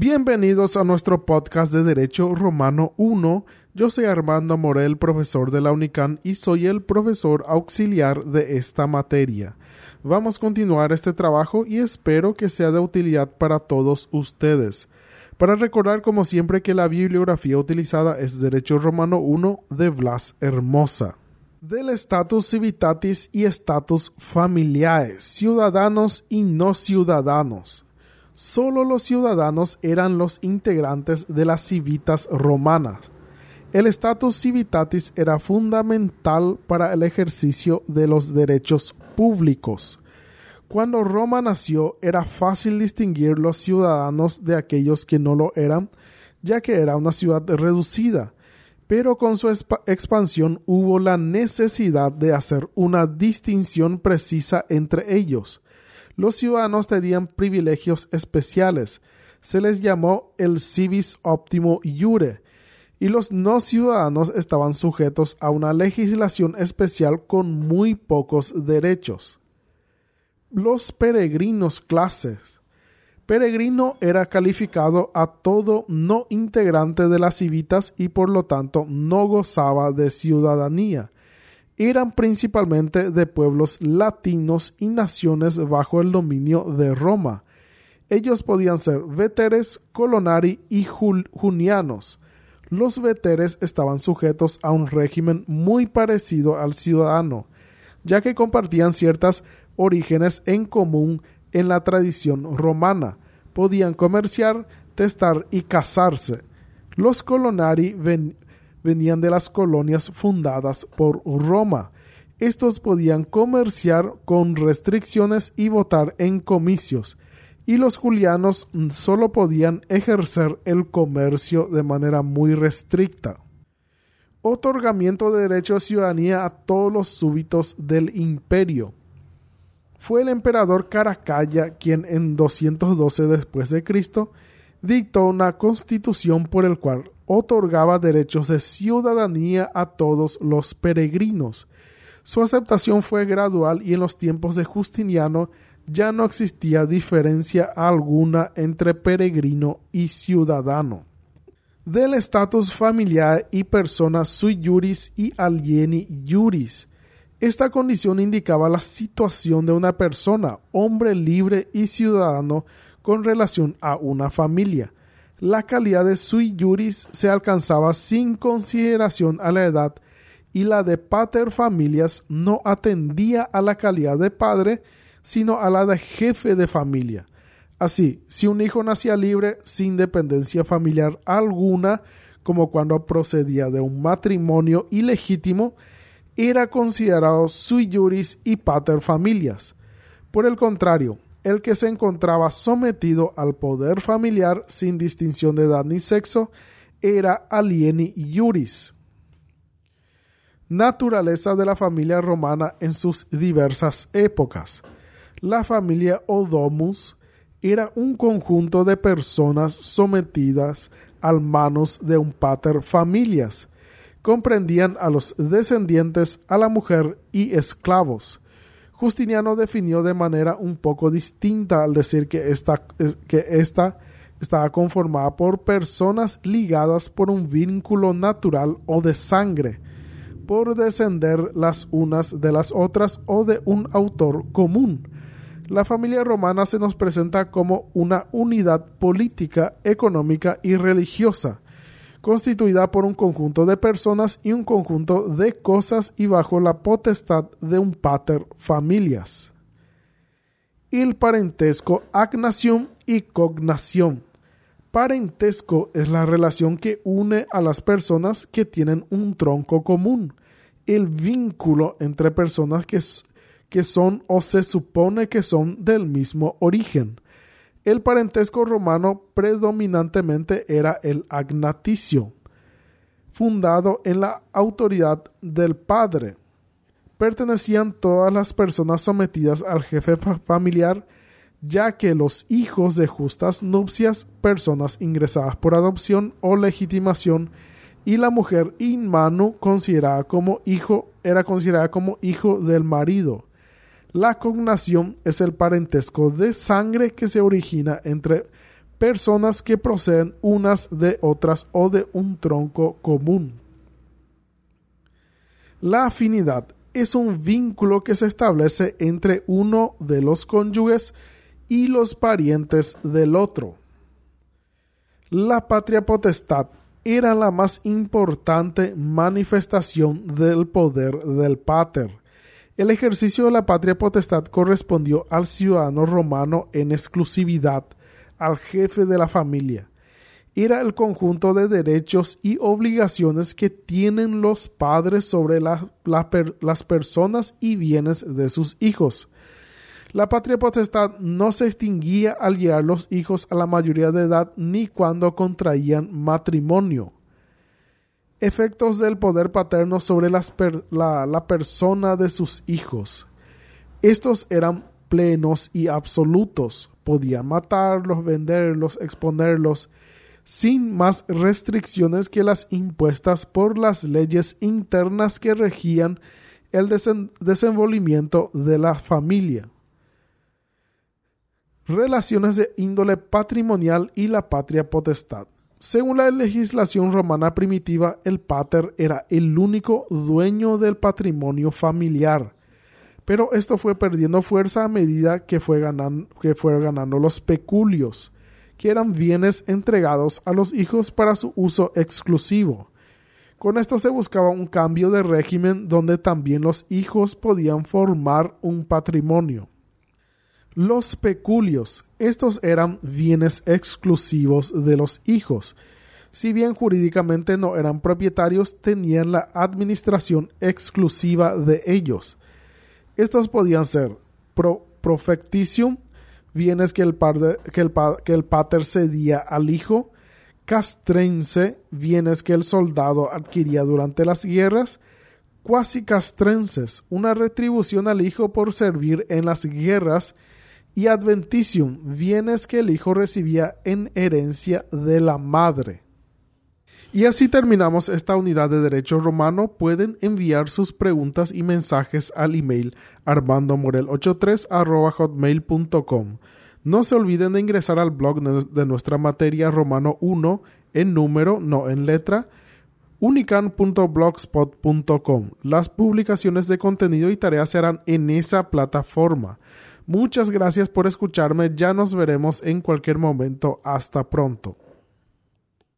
Bienvenidos a nuestro podcast de Derecho Romano 1. Yo soy Armando Morel, profesor de la UNICAN y soy el profesor auxiliar de esta materia. Vamos a continuar este trabajo y espero que sea de utilidad para todos ustedes. Para recordar como siempre que la bibliografía utilizada es Derecho Romano 1 de Blas Hermosa. Del status civitatis y status familiares, ciudadanos y no ciudadanos. Solo los ciudadanos eran los integrantes de las civitas romanas. El status civitatis era fundamental para el ejercicio de los derechos públicos. Cuando Roma nació era fácil distinguir los ciudadanos de aquellos que no lo eran, ya que era una ciudad reducida, pero con su expansión hubo la necesidad de hacer una distinción precisa entre ellos. Los ciudadanos tenían privilegios especiales, se les llamó el civis optimo iure, y los no ciudadanos estaban sujetos a una legislación especial con muy pocos derechos los peregrinos clases. Peregrino era calificado a todo no integrante de las civitas y por lo tanto no gozaba de ciudadanía. Eran principalmente de pueblos latinos y naciones bajo el dominio de Roma. Ellos podían ser veteres, colonari y junianos. Los veteres estaban sujetos a un régimen muy parecido al ciudadano, ya que compartían ciertas orígenes en común en la tradición romana. Podían comerciar, testar y casarse. Los colonari venían de las colonias fundadas por Roma. Estos podían comerciar con restricciones y votar en comicios, y los julianos solo podían ejercer el comercio de manera muy restricta. Otorgamiento de derecho a ciudadanía a todos los súbitos del imperio fue el emperador Caracalla quien en 212 después de Cristo dictó una constitución por el cual otorgaba derechos de ciudadanía a todos los peregrinos. Su aceptación fue gradual y en los tiempos de Justiniano ya no existía diferencia alguna entre peregrino y ciudadano. Del estatus familiar y personas sui juris y alieni juris, esta condición indicaba la situación de una persona, hombre libre y ciudadano, con relación a una familia. La calidad de sui juris se alcanzaba sin consideración a la edad y la de pater familias no atendía a la calidad de padre, sino a la de jefe de familia. Así, si un hijo nacía libre sin dependencia familiar alguna, como cuando procedía de un matrimonio ilegítimo, era considerado sui juris y pater familias. Por el contrario, el que se encontraba sometido al poder familiar sin distinción de edad ni sexo era alieni juris. Naturaleza de la familia romana en sus diversas épocas. La familia Odomus era un conjunto de personas sometidas al manos de un pater familias, comprendían a los descendientes, a la mujer y esclavos. Justiniano definió de manera un poco distinta al decir que esta, que esta estaba conformada por personas ligadas por un vínculo natural o de sangre, por descender las unas de las otras o de un autor común. La familia romana se nos presenta como una unidad política, económica y religiosa, constituida por un conjunto de personas y un conjunto de cosas y bajo la potestad de un pater familias. El parentesco agnación y cognación. Parentesco es la relación que une a las personas que tienen un tronco común, el vínculo entre personas que, que son o se supone que son del mismo origen el parentesco romano predominantemente era el agnaticio, fundado en la autoridad del padre. Pertenecían todas las personas sometidas al jefe familiar, ya que los hijos de justas nupcias, personas ingresadas por adopción o legitimación, y la mujer in manu considerada como hijo era considerada como hijo del marido. La cognación es el parentesco de sangre que se origina entre personas que proceden unas de otras o de un tronco común. La afinidad es un vínculo que se establece entre uno de los cónyuges y los parientes del otro. La patria potestad era la más importante manifestación del poder del pater. El ejercicio de la patria potestad correspondió al ciudadano romano en exclusividad, al jefe de la familia. Era el conjunto de derechos y obligaciones que tienen los padres sobre las personas y bienes de sus hijos. La patria potestad no se extinguía al llegar los hijos a la mayoría de edad ni cuando contraían matrimonio. Efectos del poder paterno sobre la, la persona de sus hijos. Estos eran plenos y absolutos. Podían matarlos, venderlos, exponerlos, sin más restricciones que las impuestas por las leyes internas que regían el desenvolvimiento de la familia relaciones de índole patrimonial y la patria potestad. Según la legislación romana primitiva, el pater era el único dueño del patrimonio familiar, pero esto fue perdiendo fuerza a medida que fue ganando, que fue ganando los peculios, que eran bienes entregados a los hijos para su uso exclusivo. Con esto se buscaba un cambio de régimen donde también los hijos podían formar un patrimonio. Los peculios, estos eran bienes exclusivos de los hijos. Si bien jurídicamente no eran propietarios, tenían la administración exclusiva de ellos. Estos podían ser pro profecticium, bienes que el, que, el que el pater cedía al hijo, castrense, bienes que el soldado adquiría durante las guerras, cuasi castrenses, una retribución al hijo por servir en las guerras, y adventicium, bienes que el hijo recibía en herencia de la madre. Y así terminamos esta unidad de Derecho Romano. Pueden enviar sus preguntas y mensajes al email armandomorel83 hotmail.com. No se olviden de ingresar al blog de nuestra materia Romano 1 en número, no en letra, unican.blogspot.com. Las publicaciones de contenido y tareas serán en esa plataforma. Muchas gracias por escucharme. Ya nos veremos en cualquier momento. Hasta pronto.